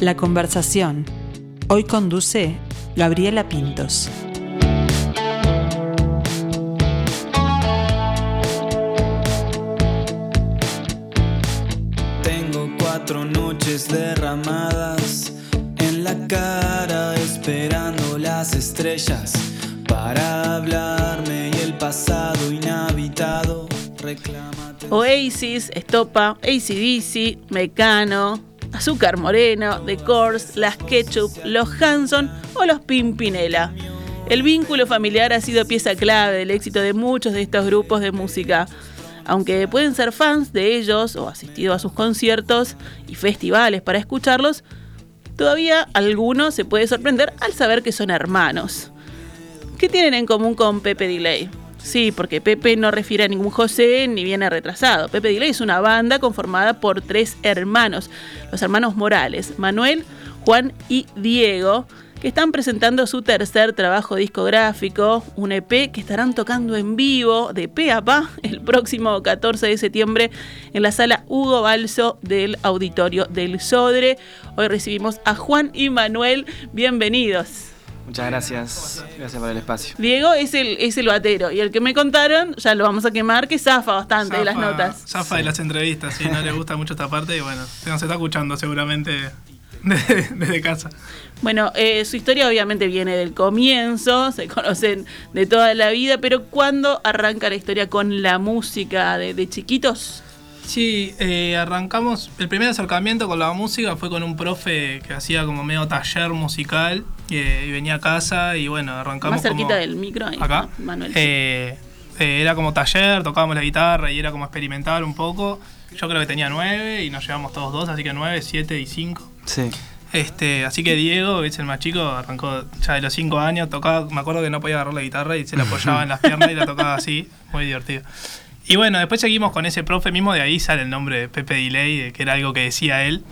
La conversación. Hoy conduce Gabriela Pintos. Tengo cuatro noches derramadas en la cara esperando las estrellas Oasis, Estopa, ACDC, Mecano, Azúcar Moreno, The Course, Las Ketchup, Los Hanson o Los Pimpinela. El vínculo familiar ha sido pieza clave del éxito de muchos de estos grupos de música. Aunque pueden ser fans de ellos o asistido a sus conciertos y festivales para escucharlos, todavía alguno se puede sorprender al saber que son hermanos. ¿Qué tienen en común con Pepe Delay? Sí, porque Pepe no refiere a ningún José ni viene retrasado. Pepe Delay es una banda conformada por tres hermanos, los hermanos Morales, Manuel, Juan y Diego, que están presentando su tercer trabajo discográfico, un EP que estarán tocando en vivo de pe a pa el próximo 14 de septiembre en la sala Hugo Balso del Auditorio del Sodre. Hoy recibimos a Juan y Manuel. Bienvenidos. Muchas gracias. Gracias por el espacio. Diego es el, es el batero y el que me contaron, ya lo vamos a quemar, que zafa bastante de las notas. Zafa de las entrevistas, sí, no le gusta mucho esta parte y bueno, se nos está escuchando seguramente desde, desde casa. Bueno, eh, su historia obviamente viene del comienzo, se conocen de toda la vida, pero ¿cuándo arranca la historia con la música de, de chiquitos? Sí, eh, arrancamos. El primer acercamiento con la música fue con un profe que hacía como medio taller musical eh, y venía a casa y bueno, arrancamos. Más cerquita como, del micro, ahí, acá. Manuel. Eh, eh, era como taller, tocábamos la guitarra y era como experimentar un poco. Yo creo que tenía nueve y nos llevamos todos dos, así que nueve, siete y cinco. Sí. Este, así que Diego, es el más chico, arrancó ya de los cinco años, tocaba, me acuerdo que no podía agarrar la guitarra y se la apoyaba en las piernas y la tocaba así, muy divertido. Y bueno, después seguimos con ese profe mismo, de ahí sale el nombre de Pepe Delay, que era algo que decía él.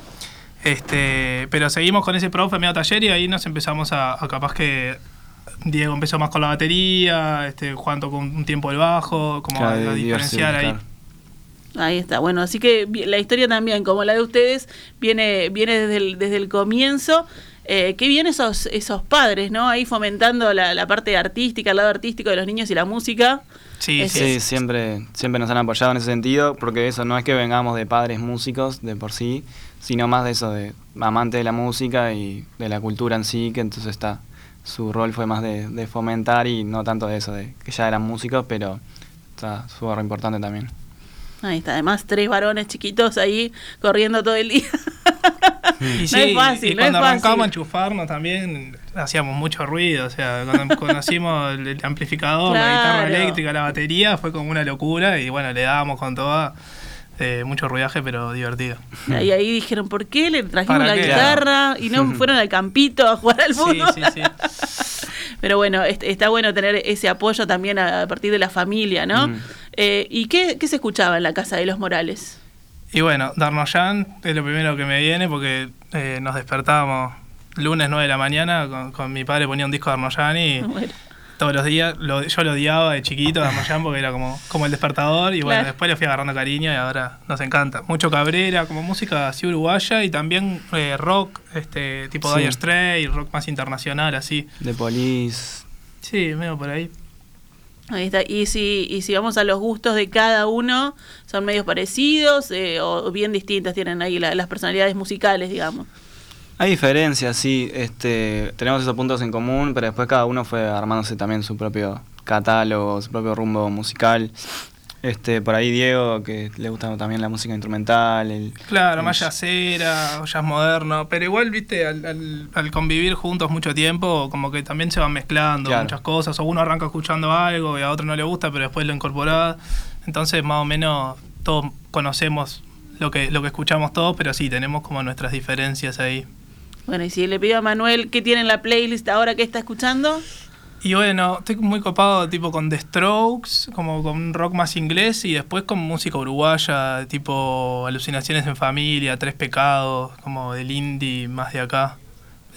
Este, pero seguimos con ese profe medio taller y ahí nos empezamos a, a capaz que Diego empezó más con la batería, este, Juan tocó un, un tiempo el bajo, como Claro, a, a diferenciar ahí. Ahí está. Bueno, así que la historia también, como la de ustedes, viene, viene desde, el, desde el comienzo. Eh, qué bien esos, esos padres, ¿no? Ahí fomentando la, la parte artística, el lado artístico de los niños y la música. Sí, Es- sí. Sí, siempre, siempre nos han apoyado en ese sentido, porque eso no es que vengamos de padres músicos de por sí, sino más de eso, de amantes de la música y de la cultura en sí, que entonces está. Su rol fue más de, de fomentar y no tanto de eso, de que ya eran músicos, pero está súper importante también. Ahí está. Además, tres varones chiquitos ahí corriendo todo el día. Y no sí, es fácil, y no es cuando arrancamos a fácil. enchufarnos también hacíamos mucho ruido, o sea, cuando conocimos el, el amplificador, la guitarra Claro. eléctrica, la batería, fue como una locura y bueno, le dábamos con toda eh, mucho ruidaje, pero divertido. Y ahí dijeron, ¿por qué le trajimos ¿Para la qué? guitarra y no fueron al campito a jugar al Sí, fútbol? sí, sí. Pero bueno, est- está bueno tener ese apoyo también a, partir de la familia, ¿no? Mm. Eh, ¿Y qué, qué se escuchaba en la casa de los Morales? Y bueno, Darnoyan es lo primero que me viene porque eh, nos despertábamos lunes 9 de la mañana, con, con mi padre ponía un disco de Darnoyan y Bueno, todos los días lo- yo lo odiaba de chiquito Darnoyan porque era como, como el despertador y bueno, Claro. después le fui agarrando cariño y ahora nos encanta. Mucho Cabrera, como música así uruguaya y también eh, rock, este tipo Sí. Dire Straits, rock más internacional así. De Police. Sí, medio por ahí. ahí está. Y si, y si vamos a los gustos de cada uno, ¿son medios parecidos eh, o bien distintas tienen ahí la- las personalidades musicales, digamos? Hay diferencias, sí. Este, tenemos esos puntos en común, pero después cada uno fue armándose también su propio catálogo, su propio rumbo musical. Este, por ahí Diego, que le gusta también la música instrumental. El, Claro, el- más jazzera, jazz moderno, pero igual, viste, al, al- al convivir juntos mucho tiempo, como que también se van mezclando Claro. muchas cosas, o uno arranca escuchando algo y a otro no le gusta, pero después lo incorpora, entonces más o menos todos conocemos lo que, lo que escuchamos todos, pero sí, tenemos como nuestras diferencias ahí. Bueno, y si le pido a Manuel qué tiene en la playlist ahora que está escuchando, Y bueno, estoy muy copado tipo con The Strokes, como con un rock más inglés y después con música uruguaya, tipo Alucinaciones en Familia, Tres Pecados, como del indie más de acá.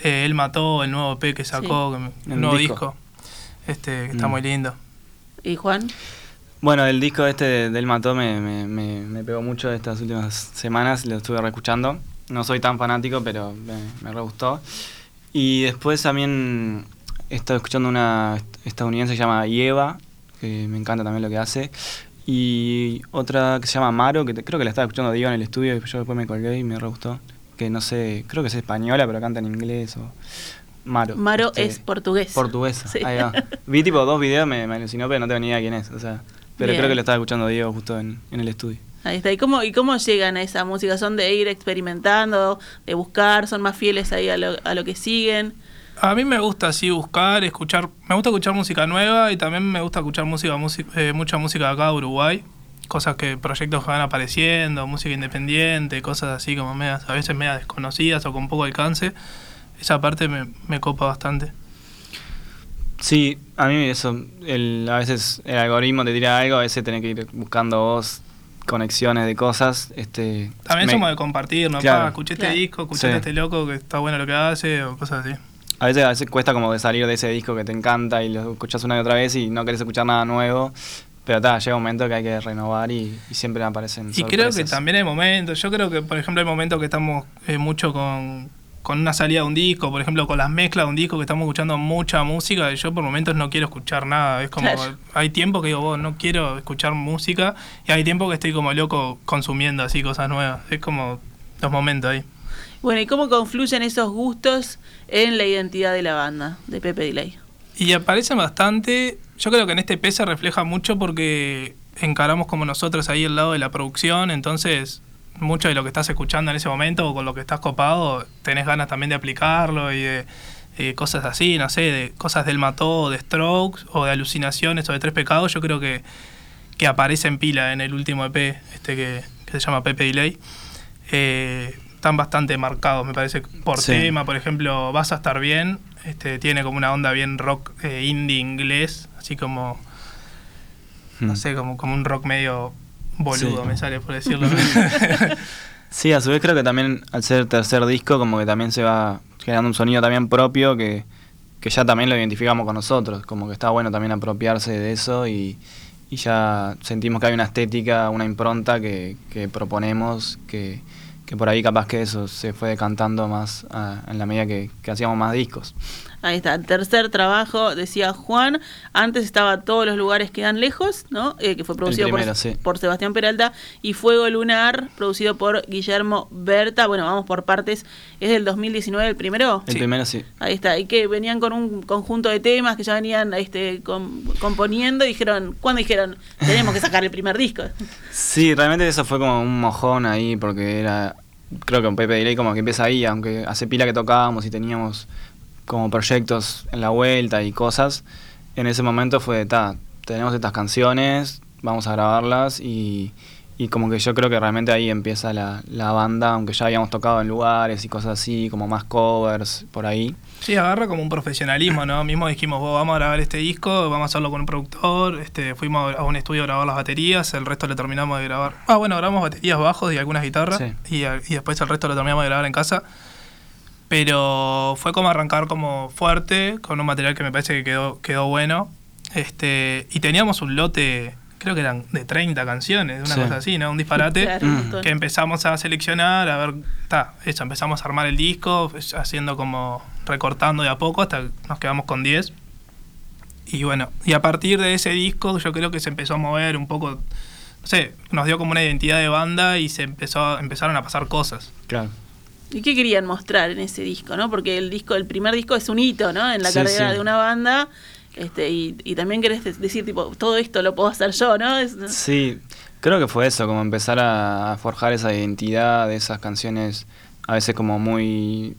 Eh, Él mató el nuevo P que sacó, El nuevo disco. disco, este, que está Mm. muy lindo. y Juan, Bueno, el disco este de- del Mató me, me, me- me pegó mucho estas últimas semanas, lo estuve reescuchando. No soy tan fanático, pero me, me re gustó. Y después también he estado escuchando una estadounidense que se llama Yeva, que me encanta también lo que hace. Y otra que se llama Maro, que te- creo que la estaba escuchando Diego en el estudio y yo después me colgué y me re gustó. Que no sé, creo que es española, pero canta en inglés o... Maro. Maro este, es portugués. Portuguesa, Sí. ahí va. Vi tipo dos videos, me, me alucinó, pero no ni idea quién es. O sea, pero Bien. creo que lo estaba escuchando Diego justo en, en el estudio. Ahí está. ¿Y cómo, ¿Y cómo llegan a esa música? ¿Son de ir experimentando, de buscar? ¿Son más fieles ahí a lo, a lo que siguen? A mí me gusta así buscar, escuchar. Me gusta escuchar música nueva y también me gusta escuchar música, música eh, mucha música de acá de Uruguay. Cosas que, proyectos que van apareciendo, música independiente, cosas así como medias, a veces medias desconocidas o con poco alcance. Esa parte me, me copa bastante. Sí, a mí eso, el, a veces el algoritmo te tira algo, a veces tenés que ir buscando vos conexiones de cosas. Este, También me- somos de compartir, ¿no? Claro. Pa, escuché Claro. este disco, escuché Sí. a este loco que está bueno lo que hace o cosas así. A veces, a veces cuesta como de salir de ese disco que te encanta y lo escuchas una y otra vez y no querés escuchar nada nuevo. Pero ta, llega un momento que hay que renovar y, y siempre aparecen Y creo que también hay momentos, yo creo que por ejemplo hay momentos que estamos eh, mucho con, con una salida de un disco, por ejemplo con las mezclas de un disco que estamos escuchando mucha música y yo por momentos no quiero escuchar nada, es como, Claro. hay tiempo que digo, vos no quiero escuchar música y hay tiempo que estoy como loco consumiendo así cosas nuevas, es como los momentos ahí. Bueno, ¿y cómo confluyen esos gustos en la identidad de la banda, de Pepe Delay? Y aparecen bastante. Yo creo que en este EP se refleja mucho porque encaramos como nosotros ahí el lado de la producción, entonces mucho de lo que estás escuchando en ese momento o con lo que estás copado, tenés ganas también de aplicarlo y de eh, cosas así, no sé, de cosas del mató, de strokes o de alucinaciones o de tres pecados, yo creo que, que aparece en pila en el último EP, este que, que se llama Pepe Delay. Eh, están bastante marcados, me parece, por Sí. tema, por ejemplo, Vas a estar bien, este, tiene como una onda bien rock eh, indie inglés, así como, no Mm. sé, como, como un rock medio boludo, Sí. me sale por decirlo. Sí, a su vez creo que también al ser tercer disco como que también se va generando un sonido también propio que, que ya también lo identificamos con nosotros, como que está bueno también apropiarse de eso y, y ya sentimos que hay una estética, una impronta que, que proponemos, que, que por ahí capaz que eso se fue decantando más ah, en la medida que, que hacíamos más discos. Ahí está, tercer trabajo, decía Juan. Antes estaba Todos los lugares quedan lejos, ¿no? Eh, que fue producido primero, por, sí. por Sebastián Peralta. Y Fuego Lunar, producido por Guillermo Berta. Bueno, vamos por partes. ¿Es del 2019 el primero? El Sí. primero sí. Ahí está, y que venían con un conjunto de temas que ya venían este, com- componiendo y dijeron, ¿cuándo dijeron? Tenemos que sacar el primer disco. Sí, realmente eso fue como un mojón ahí, porque era, creo que un Pepe Delay como que empieza ahí, aunque hace pila que tocábamos y teníamos como proyectos en la vuelta y cosas, en ese momento fue, ta, tenemos estas canciones, vamos a grabarlas y, y como que yo creo que realmente ahí empieza la, la banda, aunque ya habíamos tocado en lugares y cosas así, como más covers por ahí. Sí, agarra como un profesionalismo, ¿no? Mismo dijimos, vos vamos a grabar este disco, vamos a hacerlo con un productor, este, fuimos a un estudio a grabar las baterías, el resto lo terminamos de grabar. Ah, bueno, grabamos baterías, bajos y algunas guitarras, Sí. y, y después el resto lo terminamos de grabar en casa. Pero fue como arrancar como fuerte, con un material que me parece que quedó, quedó bueno. Este, y teníamos un lote, creo que eran de 30 canciones, una Sí. cosa así, ¿no? Un disparate Claro, un Mm. que empezamos a seleccionar, a ver, está, eso, empezamos a armar el disco, pues, haciendo como recortando de a poco hasta que nos quedamos con 10. Y bueno, y a partir de ese disco yo creo que se empezó a mover un poco, no sé, nos dio como una identidad de banda y se empezó, empezaron a pasar cosas. Claro. ¿Y qué querían mostrar en ese disco, no? Porque el disco, el primer disco es un hito, ¿no? En la Sí, carrera sí. de una banda. Este, y, y también querés de- decir, tipo, todo esto lo puedo hacer yo, ¿no? Sí, creo que fue eso, como empezar a, forjar esa identidad de esas canciones a veces como muy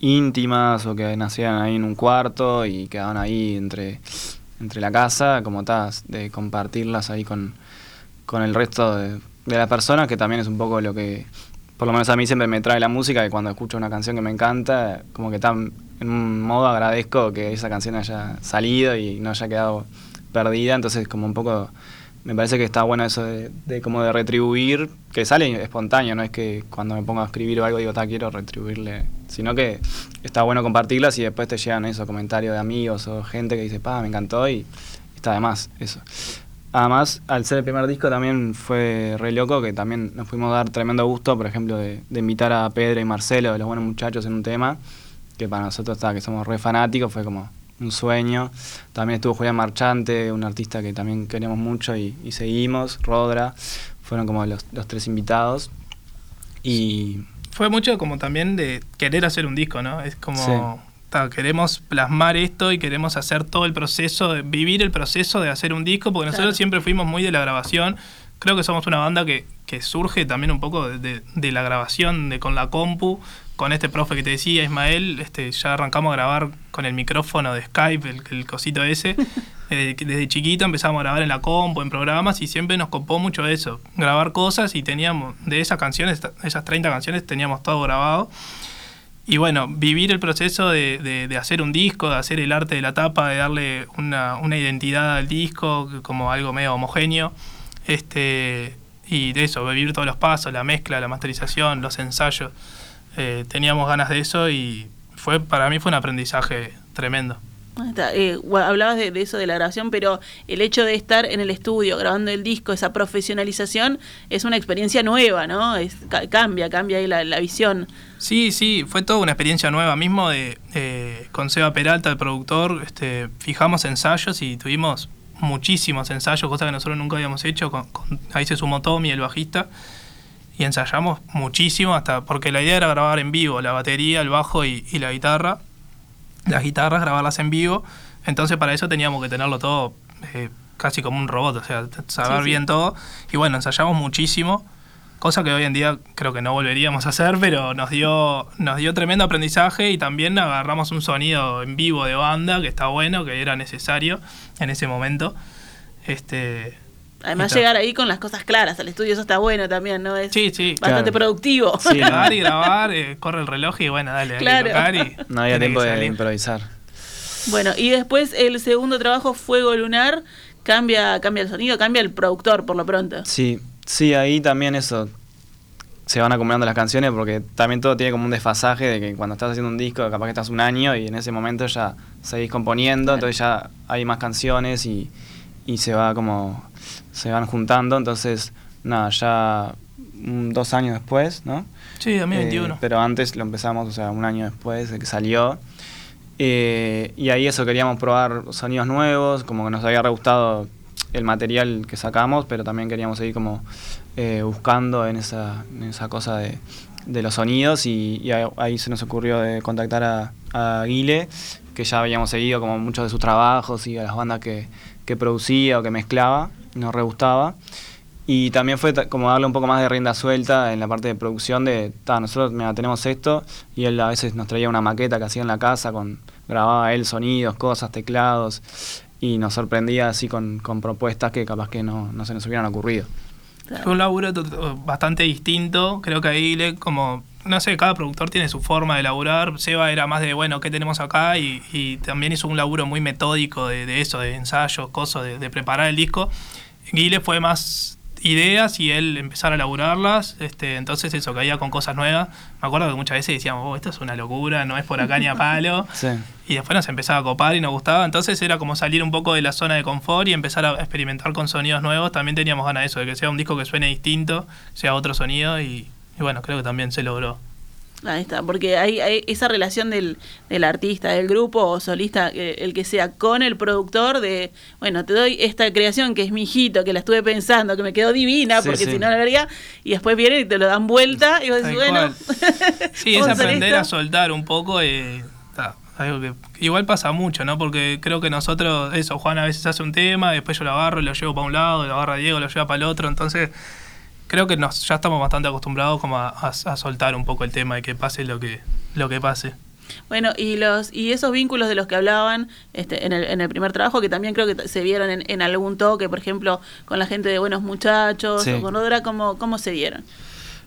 íntimas o que nacían ahí en un cuarto y quedaban ahí entre, entre la casa, como tas, de compartirlas ahí con, con el resto de, de las personas, que también es un poco lo que, por lo menos a mí siempre me trae la música, que cuando escucho una canción que me encanta, como que tan, en un modo agradezco que esa canción haya salido y no haya quedado perdida, entonces como un poco me parece que está bueno eso de, de como de retribuir, que sale espontáneo, no es que cuando me pongo a escribir o algo digo, ta, quiero retribuirle, sino que está bueno compartirlas y después te llegan esos comentarios de amigos o gente que dice, pa, me encantó y está de más eso. Además, al ser el primer disco también fue re loco, que también nos pudimos dar tremendo gusto, por ejemplo, de, de invitar a Pedro y Marcelo, de los buenos muchachos, en un tema, que para nosotros, está, que somos re fanáticos, fue como un sueño. También estuvo Julián Marchante, un artista que también queremos mucho y, y seguimos, Rodra, fueron como los, los tres invitados. Y Fue mucho como también de querer hacer un disco, ¿no? Es como, Sí. ta, queremos plasmar esto y queremos hacer todo el proceso, de, vivir el proceso de hacer un disco, porque nosotros Claro. siempre fuimos muy de la grabación. Creo que somos una banda que, que surge también un poco de, de- de la grabación, de con la compu, con este profe que te decía, Ismael, este, ya arrancamos a grabar con el micrófono de Skype, el, el cosito ese. Eh, que desde chiquito empezamos a grabar en la compu, en programas, y siempre nos copó mucho eso, grabar cosas y teníamos, de esas canciones, esas 30 canciones, teníamos todo grabado. Y bueno, vivir el proceso de, de- de hacer un disco, de hacer el arte de la tapa, de darle una, una identidad al disco, como algo medio homogéneo. Este, y de eso, vivir todos los pasos, la mezcla, la masterización, los ensayos. Eh, teníamos ganas de eso y fue para mí fue un aprendizaje tremendo. Eh, hablabas de, de eso de la grabación, pero el hecho de estar en el estudio grabando el disco, esa profesionalización, es una experiencia nueva, ¿no? Es, ca- cambia, cambia ahí la, la visión. Sí, sí, fue toda una experiencia nueva. Mismo de eh, con Seba Peralta, el productor, este, fijamos ensayos y tuvimos muchísimos ensayos, cosas que nosotros nunca habíamos hecho. Con, con- ahí se sumó Tommy, el bajista, y ensayamos muchísimo, hasta porque la idea era grabar en vivo, la batería, el bajo y, y la guitarra. Las guitarras, grabarlas en vivo. Entonces para eso teníamos que tenerlo todo eh, casi como un robot, o sea, saber Sí, sí. bien todo. Y bueno, ensayamos muchísimo, cosa que hoy en día creo que no volveríamos a hacer, pero nos dio, nos dio tremendo aprendizaje y también agarramos un sonido en vivo de banda que está bueno, que era necesario en ese momento. Este, Además, Está. llegar ahí con las cosas claras al estudio, eso está bueno también, ¿no? Es sí, sí. bastante Claro. productivo. Sí, Grabar y grabar, eh, corre el reloj y bueno, dale, Claro. que tocar y no había tiempo de improvisar. Bueno, y después el segundo trabajo, Fuego Lunar, cambia, cambia el sonido, cambia el productor por lo pronto. Sí, sí, ahí también eso. Se van acumulando las canciones porque también todo tiene como un desfasaje de que cuando estás haciendo un disco, capaz que estás un año y en ese momento ya seguís componiendo, Claro. entonces ya hay más canciones y, y se va como. se van juntando, entonces, nada, ya dos años después, ¿no? Sí, 2021. Eh, pero antes lo empezamos, o sea, un año después de que salió. Eh, y ahí eso, queríamos probar sonidos nuevos, como que nos había re gustado el material que sacamos, pero también queríamos seguir como eh, buscando en esa, en esa cosa de, de los sonidos y, ahí, se nos ocurrió de contactar a, a Guile, que ya habíamos seguido como muchos de sus trabajos y a las bandas que, que producía o que mezclaba, nos re gustaba. Y también fue como darle un poco más de rienda suelta en la parte de producción de, ta, nosotros tenemos esto y él a veces nos traía una maqueta que hacía en la casa, con grababa él sonidos, cosas, teclados y nos sorprendía así con, con propuestas que capaz que no, no se nos hubieran ocurrido. Fue un laburo bastante distinto. Creo que ahí, le, como, no sé, cada productor tiene su forma de laburar. Seba era más de, bueno, ¿qué tenemos acá? Y, y también hizo un laburo muy metódico de, de eso, de ensayos, cosas, de, de preparar el disco. Guile fue más ideas y él empezar a laburarlas. Este, entonces eso, caía con cosas nuevas. Me acuerdo que muchas veces decíamos, oh, esto es una locura, no es por acá ni a palo. Sí. Y después nos empezaba a copar y nos gustaba. Entonces era como salir un poco de la zona de confort y empezar a experimentar con sonidos nuevos. También teníamos ganas de eso, de que sea un disco que suene distinto, sea otro sonido y, y bueno, creo que también se logró. Ahí está, porque hay, hay esa relación del, del artista, del grupo o solista, eh, el que sea con el productor de, bueno, te doy esta creación que es mi hijito, que la estuve pensando, que me quedó divina, Sí, porque sí. si no la haría, y después vienen y te lo dan vuelta y vos decís, bueno. Sí, es aprender esto. a soltar un poco. eh, ta, algo que igual pasa mucho, ¿no? Porque creo que nosotros, eso, Juan a veces hace un tema, después yo lo agarro y lo llevo para un lado, lo agarra Diego, lo lleva para el otro. Entonces, creo que nos, ya estamos bastante acostumbrados como a, a- a soltar un poco el tema y que pase lo que, lo que pase. Bueno, y los y esos vínculos de los que hablaban este, en, el, en el primer trabajo, que también creo que se vieron en, en algún toque, por ejemplo, con la gente de Buenos Muchachos Sí. o con Rodra, ¿cómo, ¿cómo se dieron?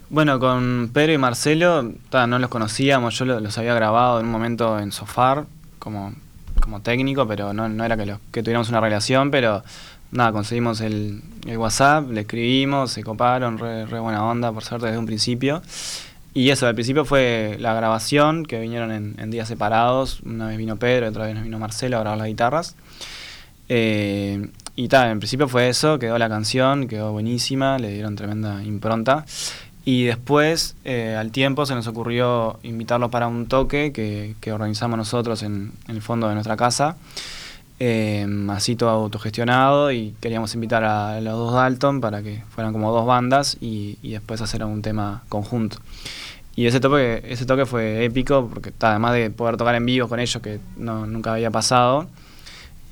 Bueno, con Pedro y Marcelo, ta, no los conocíamos, yo lo- los había grabado en un momento en Sofar como, como técnico, pero no, no era que, los, que tuviéramos una relación, pero nada, conseguimos el, el WhatsApp, le escribimos, se coparon, re, buena onda, por suerte, desde un principio. Y eso, al principio fue la grabación, que vinieron en, días separados, una vez vino Pedro, otra vez vino Marcelo a grabar las guitarras. Eh, y tal, en principio fue eso, quedó la canción, quedó buenísima, le dieron tremenda impronta. Y después, eh, al tiempo, se nos ocurrió invitarlos para un toque que, que organizamos nosotros en el fondo de nuestra casa. Eh, así todo autogestionado y queríamos invitar a los dos Dalton para que fueran como dos bandas y, y después hacer un tema conjunto. Y ese toque, ese toque fue épico porque además de poder tocar en vivo con ellos que no, nunca había pasado,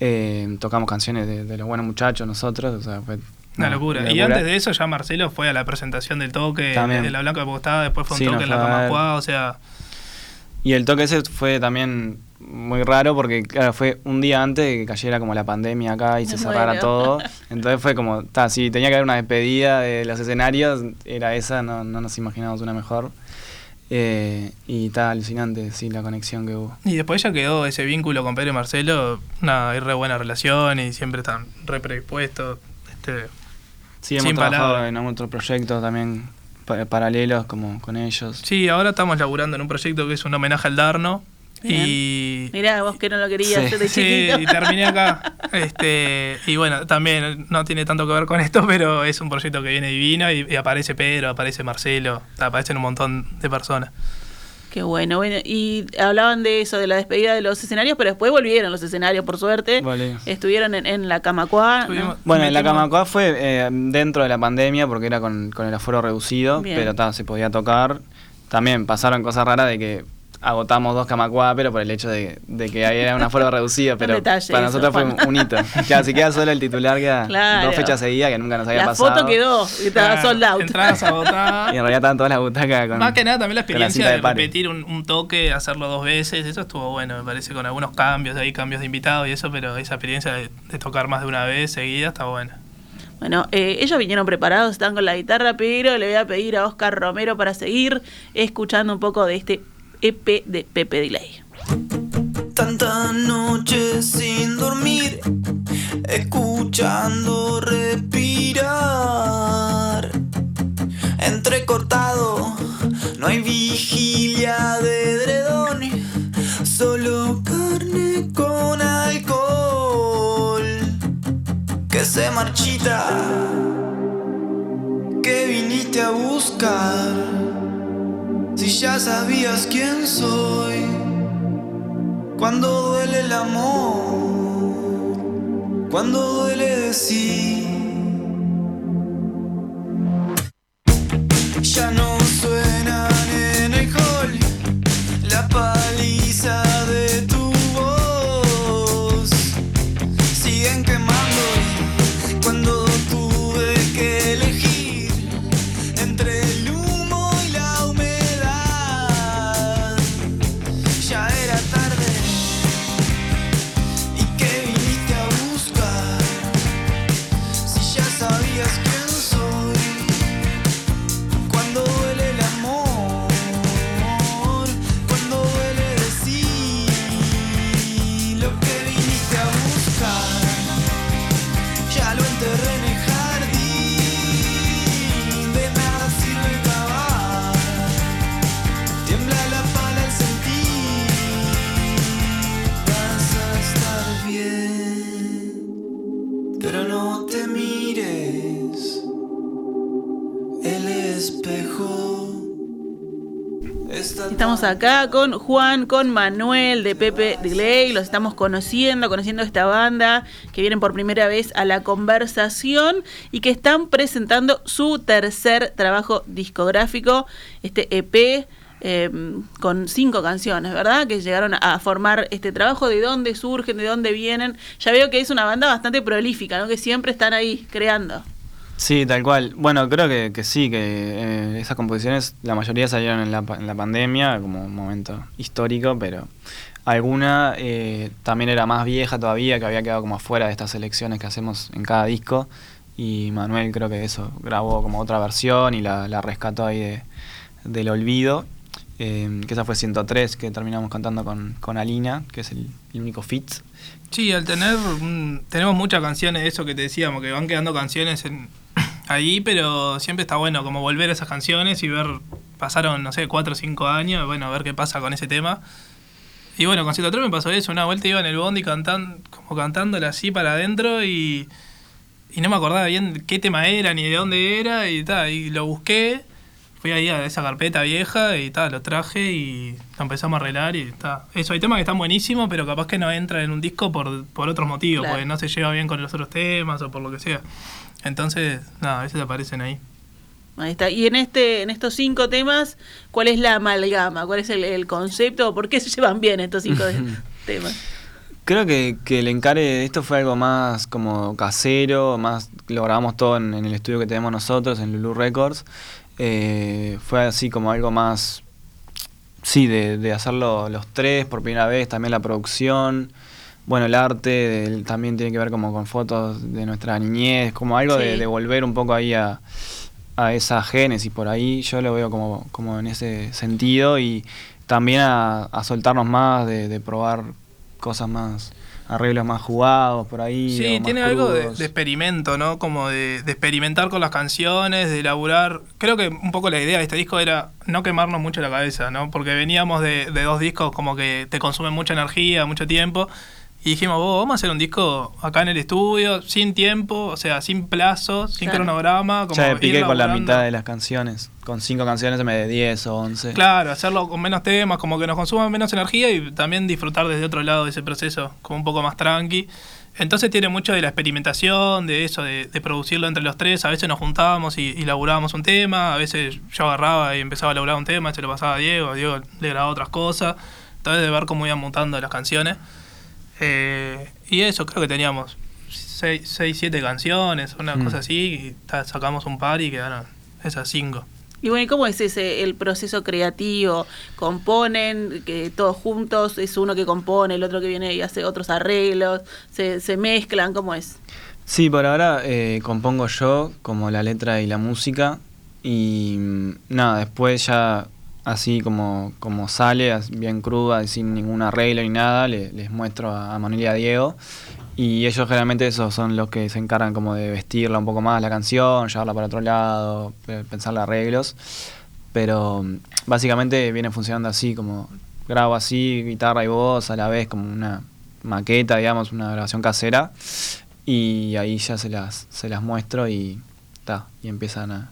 eh, tocamos canciones de, de los buenos muchachos nosotros, o sea, fue Una locura. Y antes de eso ya Marcelo fue a la presentación del toque También. de la Blanca Postada, después fue un Sí, toque en la. Camacuá, o sea, Y el toque ese fue también muy raro porque claro, fue un día antes de que cayera como la pandemia acá y se cerrara todo. Entonces fue como, ta, si tenía que haber una despedida de los escenarios, era esa, no, no nos imaginábamos una mejor. Eh, y está alucinante, sí, la conexión que hubo. Y después ya quedó ese vínculo con Pedro y Marcelo, una hay re buena relación y siempre están re predispuestos. Este, Sí, hemos Sin trabajado palabras. en otros proyectos también pa- paralelos como con ellos. sí, ahora estamos laburando en un proyecto que es un homenaje al Darno. Y, Mirá, vos que no lo querías Sí. de sí, chiquito. y terminé acá. Este, y bueno, también no tiene tanto que ver con esto, pero es un proyecto que viene divino y, y aparece Pedro, aparece Marcelo, aparecen un montón de personas. Qué bueno, bueno. Y hablaban de eso, de la despedida de los escenarios, pero después volvieron los escenarios, por suerte. Estuvieron en, en la Camacuá. Bueno, en la Camacuá fue eh, dentro de la pandemia porque era con, con el aforo reducido, Bien. pero ta, se podía tocar. También pasaron cosas raras de que agotamos dos Camacuá, pero por el hecho de, de que ahí era un aforo reducido, pero detalle para eso, nosotros fue un hito. Claro, si queda solo el titular, queda Claro. dos fechas seguidas que nunca nos había La pasado. foto quedó, y estaba sold out. Entradas agotadas. Y en realidad estaban todas las butacas con. Más que nada también la la experiencia de, repetir un, un toque, hacerlo dos veces, eso estuvo bueno, me parece, con algunos cambios, ahí cambios de invitados y eso, pero esa experiencia de, de tocar más de una vez seguida está buena. Bueno, eh, ellos vinieron preparados, están con la guitarra, pero le voy a pedir a Oscar Romero para seguir escuchando un poco de este EP de Pepe Delay. Tantas noches sin dormir, escuchando respirar. Entrecortado, no hay vigilia de dredón, solo carne con alcohol que se marchita, que viniste a buscar. Si ya sabías quién soy. Cuando duele el amor, cuando duele decir, ya no Acá con Juan, con Manuel de Pepe Delay, los estamos conociendo, conociendo esta banda que vienen por primera vez a la conversación y que están presentando su tercer trabajo discográfico, este EP. eh, con cinco canciones, ¿verdad? Que llegaron a formar este trabajo, de dónde surgen, de dónde vienen. Ya veo que es una banda bastante prolífica, ¿no? Que siempre están ahí creando. Sí, tal cual. Bueno, creo que, que sí, que eh, esas composiciones, la mayoría salieron en la, en la pandemia, como un momento histórico, pero alguna eh, también era más vieja todavía, que había quedado como afuera de estas selecciones que hacemos en cada disco. Y Manuel creo que eso, grabó como otra versión y la, la rescató ahí de- del olvido. eh, que esa fue 103, que terminamos cantando con, con Alina, que es el, único fit. Sí, al tener. tenemos muchas canciones, eso que te decíamos, que van quedando canciones en, ahí, pero siempre está bueno como volver a esas canciones y ver. Pasaron, no sé, cuatro o cinco años, bueno, ver qué pasa con ese tema. Y bueno, con 103 me pasó eso, una vuelta iba en el bondi cantando, como cantándola así para adentro y, y no me acordaba bien qué tema era ni de dónde era y tal, y lo busqué, fui ahí a esa carpeta vieja y tal, lo traje y lo empezamos a arreglar y está. Eso, hay temas que están buenísimos, pero capaz que no entran en un disco por, por otros motivos, Claro. porque no se lleva bien con los otros temas o por lo que sea. Entonces, nada, a veces aparecen ahí. Ahí está. Y en este, en estos cinco temas, ¿cuál es la amalgama? ¿Cuál es el, el concepto? ¿Por qué se llevan bien estos cinco temas? Creo que, que el encare de esto fue algo más como casero, más lo grabamos todo en, en el estudio que tenemos nosotros, en Lulu Records. Eh, fue así como algo más, sí, de, de hacerlo los tres por primera vez, también la producción, bueno, el arte también tiene que ver como con fotos de nuestra niñez, como algo de volver un poco ahí a, a esa génesis por ahí, yo lo veo como, como en ese sentido y también a, a soltarnos más, de, de probar cosas más, arreglos más jugados por ahí. Sí, tiene algo de, experimento, ¿no? Como de, de experimentar con las canciones, de elaborar. Creo que un poco la idea de este disco era no quemarnos mucho la cabeza, ¿no? Porque veníamos de, de dos discos como que te consumen mucha energía, mucho tiempo. Y dijimos, "Vos, vamos a hacer un disco acá en el estudio, sin tiempo, o sea, sin plazo, sin Claro. cronograma. Como Ya me ir piqué con la mitad de las canciones, con cinco canciones en vez de 10 o 11. Claro, hacerlo con menos temas, como que nos consuman menos energía y también disfrutar desde otro lado de ese proceso, como un poco más tranqui. Entonces tiene mucho de la experimentación, de eso, de, de producirlo entre los tres. A veces nos juntábamos y, y laburábamos un tema, a veces yo agarraba y empezaba a laburar un tema, se lo pasaba a Diego, a Diego le grababa otras cosas. Entonces de ver cómo iban mutando las canciones. Eh, y eso, creo que teníamos 6, 7 canciones, una Mm. cosa así, y ta, sacamos un par y quedaron esas 5. Y bueno, ¿y cómo es ese el proceso creativo? ¿Componen que todos juntos? ¿Es uno que compone, el otro que viene y hace otros arreglos? ¿Se, se mezclan? ¿Cómo es? Sí, por ahora eh, compongo yo como la letra y la música y mm, nada, después ya así como, como sale, bien cruda, sin ningún arreglo ni nada, le- les muestro a, Manuel y a Diego. Y ellos generalmente esos son los que se encargan como de vestirla un poco más la canción, llevarla para otro lado, pe- pensarle arreglos, pero básicamente viene funcionando así, como grabo así, guitarra y voz a la vez, como una maqueta, digamos, una grabación casera. Y ahí ya se las, se las muestro y, ta, y empiezan a,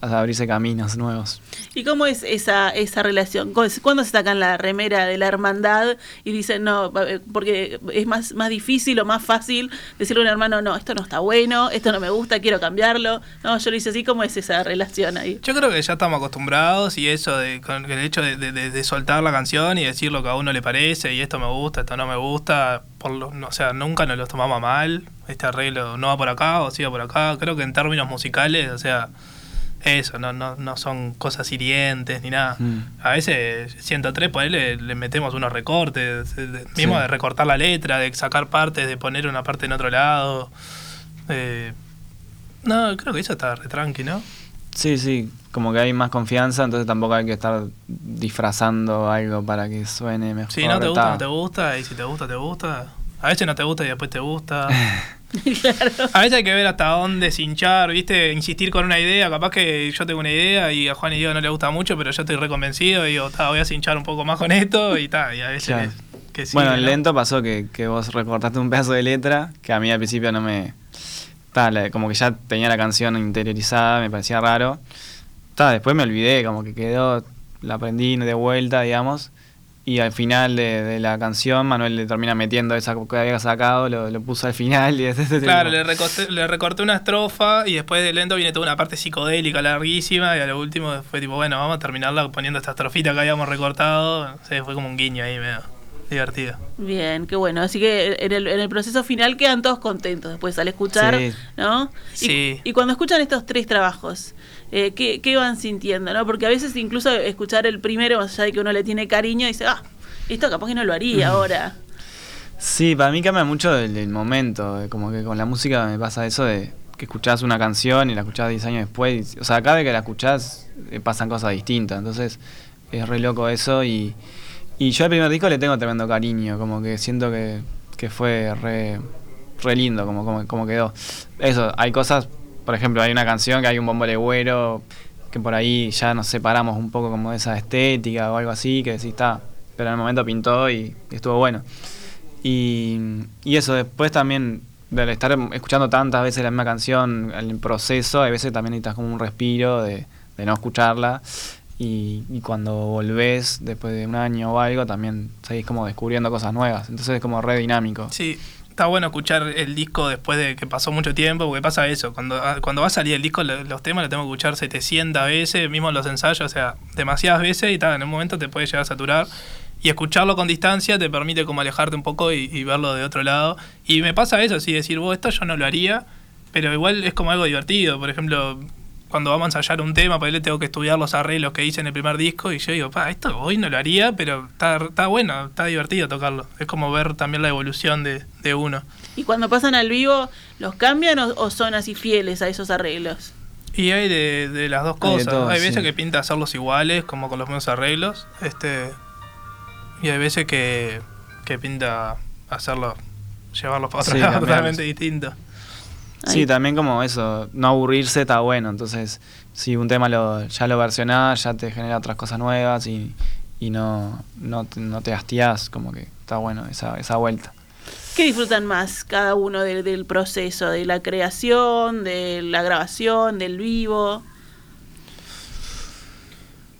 a abrirse caminos nuevos. ¿Y cómo es esa, esa relación? ¿Cu- ¿Cuándo se sacan la remera de la hermandad y dicen, no, eh, porque es más, más difícil o más fácil decirle a un hermano, no, esto no está bueno, esto no me gusta, quiero cambiarlo? No, yo lo hice así, ¿cómo es esa relación ahí? Yo creo que ya estamos acostumbrados y eso de con el hecho de, de- de- de soltar la canción y decir lo que a uno le parece y esto me gusta, esto no me gusta, por lo, no, o sea, nunca nos lo tomamos mal, este arreglo no va por acá o sí va por acá, creo que en términos musicales, o sea, eso, no, no, no son cosas hirientes ni nada. Mm. A veces 103 por ahí le, le metemos unos recortes, de- mismo Sí. de recortar la letra, de sacar partes, de poner una parte en otro lado. eh, no, creo que eso está re tranqui, ¿no? Sí, sí, como que hay más confianza, entonces tampoco hay que estar disfrazando algo para que suene mejor. Si no te gusta, ta. no te gusta, y si te gusta, te gusta. A veces no te gusta y después te gusta. claro. A veces hay que ver hasta dónde cinchar, ¿viste? Insistir con una idea. Capaz que yo tengo una idea y a Juan y Diego no le gusta mucho, pero yo estoy reconvencido y digo, "Ta, voy a cinchar un poco más con esto y tal. Y a veces Claro. que sí. bueno, en ¿no? lento pasó que, que vos recortaste un pedazo de letra que a mí al principio no me... ta, la- como que ya tenía la canción interiorizada, me parecía raro. Ta, después me olvidé, como que quedó, la aprendí de vuelta, digamos. Y al final de, de la canción, Manuel le termina metiendo esa que había sacado, lo, lo puso al final y desde Claro, le recorté, le recorté una estrofa y después de lento viene toda una parte psicodélica larguísima y a lo último fue tipo, bueno, vamos a terminarla poniendo esta estrofita que habíamos recortado. Sé, fue como un guiño ahí medio divertido. Bien, qué bueno. Así que en el, en el proceso final quedan todos contentos después al escuchar, Sí. ¿no? Y, Sí. y cuando escuchan estos tres trabajos, eh, ¿qué, qué van sintiendo, no? Porque a veces incluso escuchar el primero, más allá de que uno le tiene cariño, dice, ah, esto capaz que no lo haría ahora. Sí, para mí cambia mucho el, el momento. eh, Como que con la música me pasa eso de que escuchás una canción y la escuchás 10 años después. y- o sea, cada vez que la escuchás eh, pasan cosas distintas. Entonces es re loco eso. Y, y yo al primer disco le tengo tremendo cariño. Como que siento que, que fue re, re lindo como, como, como quedó. Eso, hay cosas, por ejemplo, hay una canción que hay un bombo legüero que por ahí ya nos separamos un poco como de esa estética o algo así, que sí está. Pero en el momento pintó y- y estuvo bueno. Y, y eso, después también del estar escuchando tantas veces la misma canción, el proceso, hay veces también necesitas como un respiro de, de no escucharla. Y, y cuando volvés después de un año o algo, también seguís como descubriendo cosas nuevas. Entonces es como re dinámico. Sí, está bueno escuchar el disco después de que pasó mucho tiempo, porque pasa eso, cuando, ah, cuando va a salir el disco, lo- los temas los tengo que escuchar 700 veces, mismo los ensayos, o sea, demasiadas veces y tal, en un momento te puede llegar a saturar. Y escucharlo con distancia te permite como alejarte un poco y, y verlo de otro lado. Y me pasa eso, así decir, vos, esto yo no lo haría, pero igual es como algo divertido. Por ejemplo, cuando vamos a ensayar un tema, por ahí le tengo que estudiar los arreglos que hice en el primer disco y yo digo, pa, esto hoy no lo haría, pero está, está bueno, está divertido tocarlo. Es como ver también la evolución de, de uno. Y cuando pasan al vivo, ¿los cambian o, o son así fieles a esos arreglos? Y hay de, de las dos Hay cosas. todo, hay veces sí. que pinta hacerlos iguales, como con los mismos arreglos. Este, y hay veces que, que pinta hacerlos, llevarlos para otro Sí, lado totalmente distinto. Sí, también como eso, no aburrirse está bueno. Entonces, si un tema lo, ya lo versionás, ya te genera otras cosas nuevas y, y no, no, te- no te hastiás, como que está bueno esa, esa vuelta. ¿Qué disfrutan más cada uno de- del proceso? ¿De la creación, de la grabación, del vivo?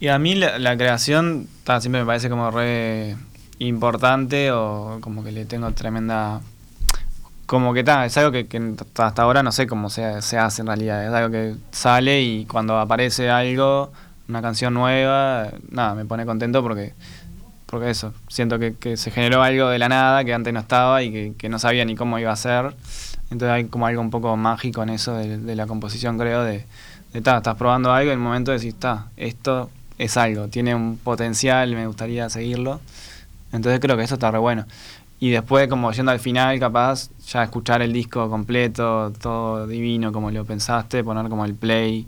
Y a mí la, la creación ta, siempre me parece como re importante o como que le tengo tremenda... Como que está, es algo que, que hasta ahora no sé cómo se, se hace en realidad. Es algo que sale y cuando aparece algo, una canción nueva, nada, me pone contento porque, porque eso, siento que, que se generó algo de la nada que antes no estaba y que, que no sabía ni cómo iba a ser. Entonces hay como algo un poco mágico en eso de, de la composición, creo, de, de ta, estás probando algo y en el momento decís, está, esto es algo, tiene un potencial, me gustaría seguirlo. Entonces creo que eso está re bueno. Y después, como yendo al final, capaz, ya escuchar el disco completo, todo divino como lo pensaste, poner como el play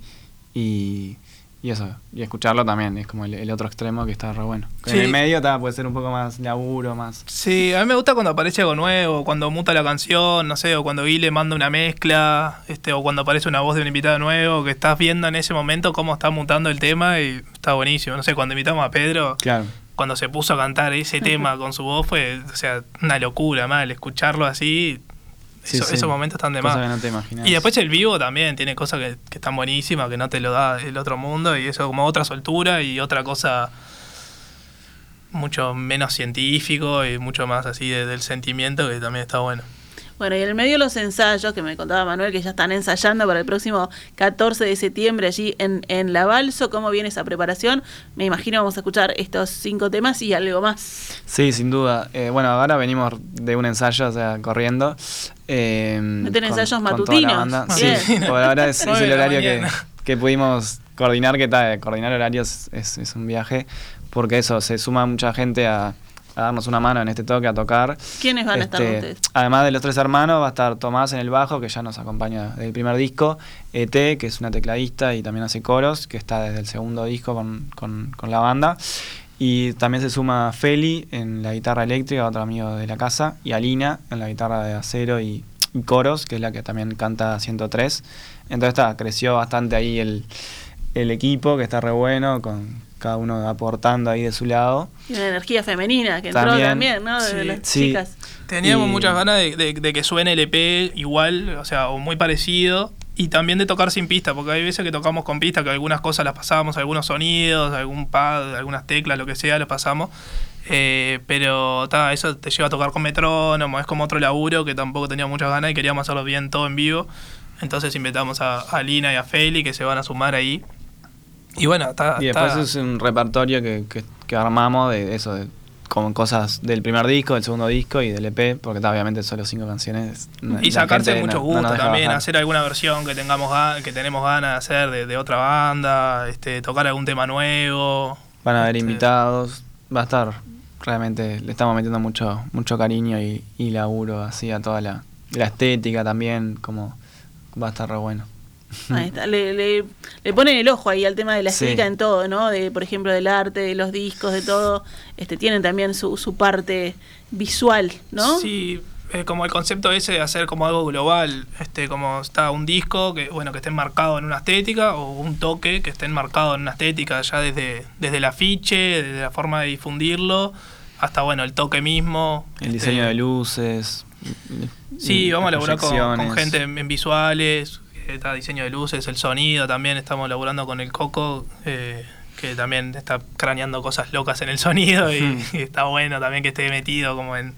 y, y eso, y escucharlo también, es como el, el otro extremo que está re bueno. Sí. En el medio ta, puede ser un poco más laburo, más... Sí, a mí me gusta cuando aparece algo nuevo, cuando muta la canción, no sé, o cuando Guile manda una mezcla, este, o cuando aparece una voz de un invitado nuevo, que estás viendo en ese momento cómo está mutando el tema y está buenísimo. No sé, cuando invitamos a Pedro, Claro. Cuando se puso a cantar ese tema con su voz fue, o sea, una locura, mal, escucharlo así, Sí, eso- sí. esos momentos están de Cosas más. que no te imaginas. Y después el vivo también tiene cosas que, que están buenísimas, que no te lo da el otro mundo, y eso como otra soltura y otra cosa mucho menos científico y mucho más así de- del sentimiento que también está bueno. Bueno, y en el medio los ensayos, que me contaba Manuel que ya están ensayando para el próximo 14 de septiembre allí en, en La Balso. ¿Cómo viene esa preparación? Me imagino vamos a escuchar estos cinco temas y algo más. Sí, sin duda. Eh, bueno, ahora venimos de un ensayo, o sea, corriendo. Eh, Meten con- ensayos con toda la matutinos. Sí, por ahora es, el de horario que, que pudimos coordinar, que tal, coordinar horarios es, es un viaje, porque eso, se suma mucha gente a, a darnos una mano en este toque, a tocar. ¿Quiénes van a estar Este, ustedes? Además de los tres hermanos, va a estar Tomás en el bajo, que ya nos acompaña del primer disco, ET, que es una tecladista y también hace coros, que está desde el segundo disco con, con- con la banda. Y también se suma Feli en la guitarra eléctrica, otro amigo de la casa, y Alina en la guitarra de acero y, y coros, que es la que también canta 103. Entonces está, creció bastante ahí el, el equipo, que está re bueno, con cada uno aportando ahí de su lado. Y una energía femenina que entró También, también, ¿no? De sí. las Sí. chicas. Teníamos Y- muchas ganas de, de- de que suene el EP igual, o sea, o muy parecido, y también de tocar sin pista, porque hay veces que tocamos con pista, que algunas cosas las pasamos, algunos sonidos, algún pad, algunas teclas, lo que sea, las pasamos. Eh, pero ta, eso te lleva a tocar con metrónomo, es como otro laburo que tampoco teníamos muchas ganas y queríamos hacerlo bien todo en vivo. Entonces invitamos a, a Lina y a Feli que se van a sumar ahí. Y bueno, está. Y después está- es un repertorio que, que- que armamos de eso, de, con cosas del primer disco, del segundo disco y del EP, porque ta, obviamente solo cinco canciones. Y sacarse mucho no- no gusto también, bajar. hacer alguna versión que tengamos ga- que tenemos ganas de hacer de, de otra banda, este, tocar algún tema nuevo. Van a haber Este, invitados, va a estar, realmente le estamos metiendo mucho mucho cariño y, y laburo así a toda la, la estética también, como va a estar re bueno. Ahí está. Le, le, le ponen el ojo ahí al tema de la Sí. estética en todo, ¿no? De, por ejemplo, del arte, de los discos, de todo. Este, tienen también su, su parte visual, ¿no? Sí, eh, como el concepto ese de hacer como algo global, este, como está un disco que, bueno, que esté enmarcado en una estética, o un toque que esté enmarcado en una estética, ya desde, desde el afiche, desde la forma de difundirlo, hasta bueno, el toque mismo. El este, diseño de luces. Sí, vamos a laburar con, con gente en, en visuales, está diseño de luces, el sonido también, estamos laburando con el Coco, eh, que también está craneando cosas locas en el sonido y, y está bueno también que esté metido como en,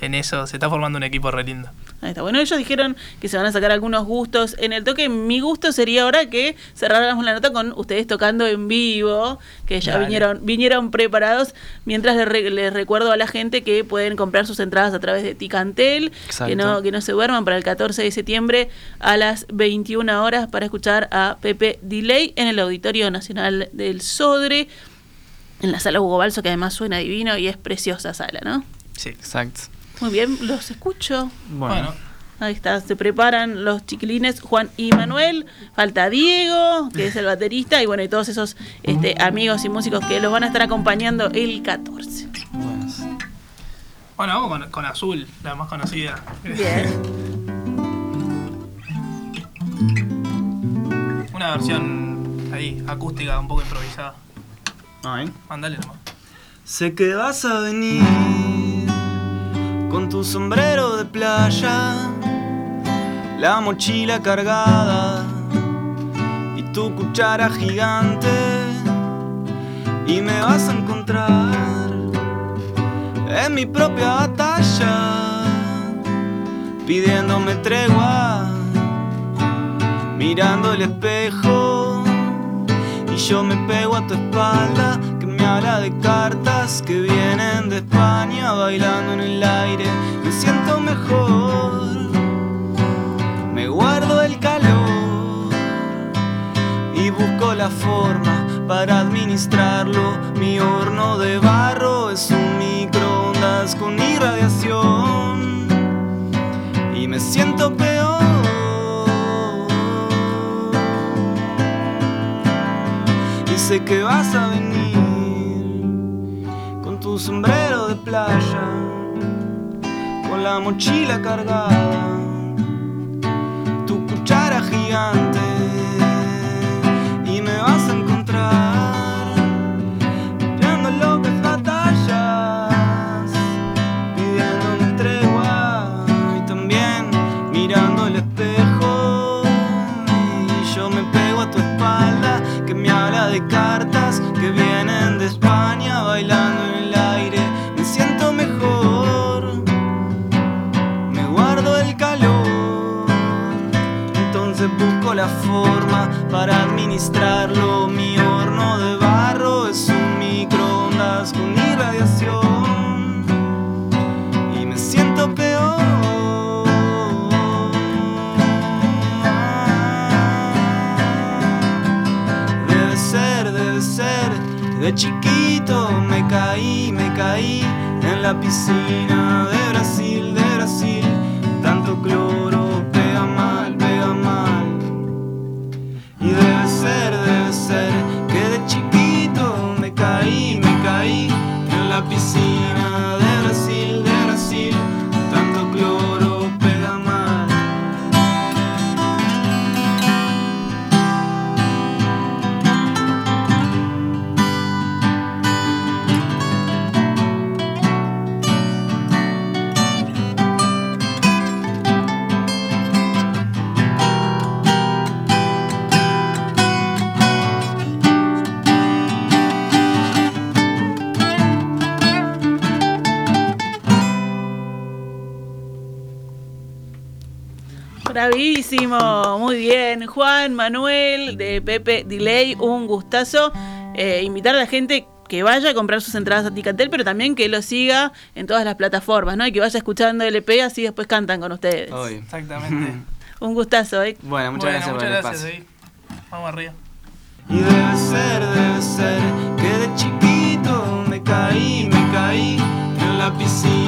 en eso, se está formando un equipo re lindo. Ahí está. Bueno, ellos dijeron que se van a sacar algunos gustos en el toque. Mi gusto sería ahora que cerráramos la nota con ustedes tocando en vivo, que ya Dale. vinieron vinieron preparados. Mientras les, re- les recuerdo a la gente que pueden comprar sus entradas a través de Ticantel, Exacto. que no, que no se duerman para el 14 de septiembre a las 21 horas para escuchar a Pepe Delay en el Auditorio Nacional del Sodre, en la sala Hugo Balso, que además suena divino y es preciosa sala, ¿no? Sí. Exacto. Muy bien, los escucho. Bueno, Bueno, Ahí está, se preparan los chiquilines Juan y Manuel, falta Diego, que es el baterista, y bueno, y todos esos este, amigos y músicos que los van a estar acompañando el 14. bueno, vamos con, con Azul, la más conocida. Bien. Una versión ahí, acústica, un poco improvisada. Ay. Mándale nomás. Sé que vas a venir con tu sombrero de playa, la mochila cargada y tu cuchara gigante. Y me vas a encontrar en mi propia batalla, pidiéndome tregua, mirando el espejo. Y yo me pego a tu espalda me habla de cartas que vienen de España bailando en el aire. Me siento mejor, me guardo el calor y busco la forma para administrarlo. Mi horno de barro es un microondas con irradiación y me siento peor. y sé que vas a tu sombrero de playa, con la mochila cargada, tu cuchara gigante forma para administrarlo. Mi horno de barro es un microondas con irradiación y me siento peor. Debe ser, debe ser, de chiquito me caí, me caí en la piscina de Brasil, Bravísimo, muy bien. Juan, Manuel, de Pepe Delay, un gustazo. Eh, invitar a la gente que vaya a comprar sus entradas a Ticantel, pero también que lo siga en todas las plataformas, ¿no? Y que vaya escuchando LP, así después cantan con ustedes. Obvio. Exactamente. Un gustazo, ¿eh? Bueno, muchas Bueno, gracias por el muchas gracias, espacio. sí. Vamos arriba. Y debe ser, debe ser que de chiquito me caí, me caí en la piscina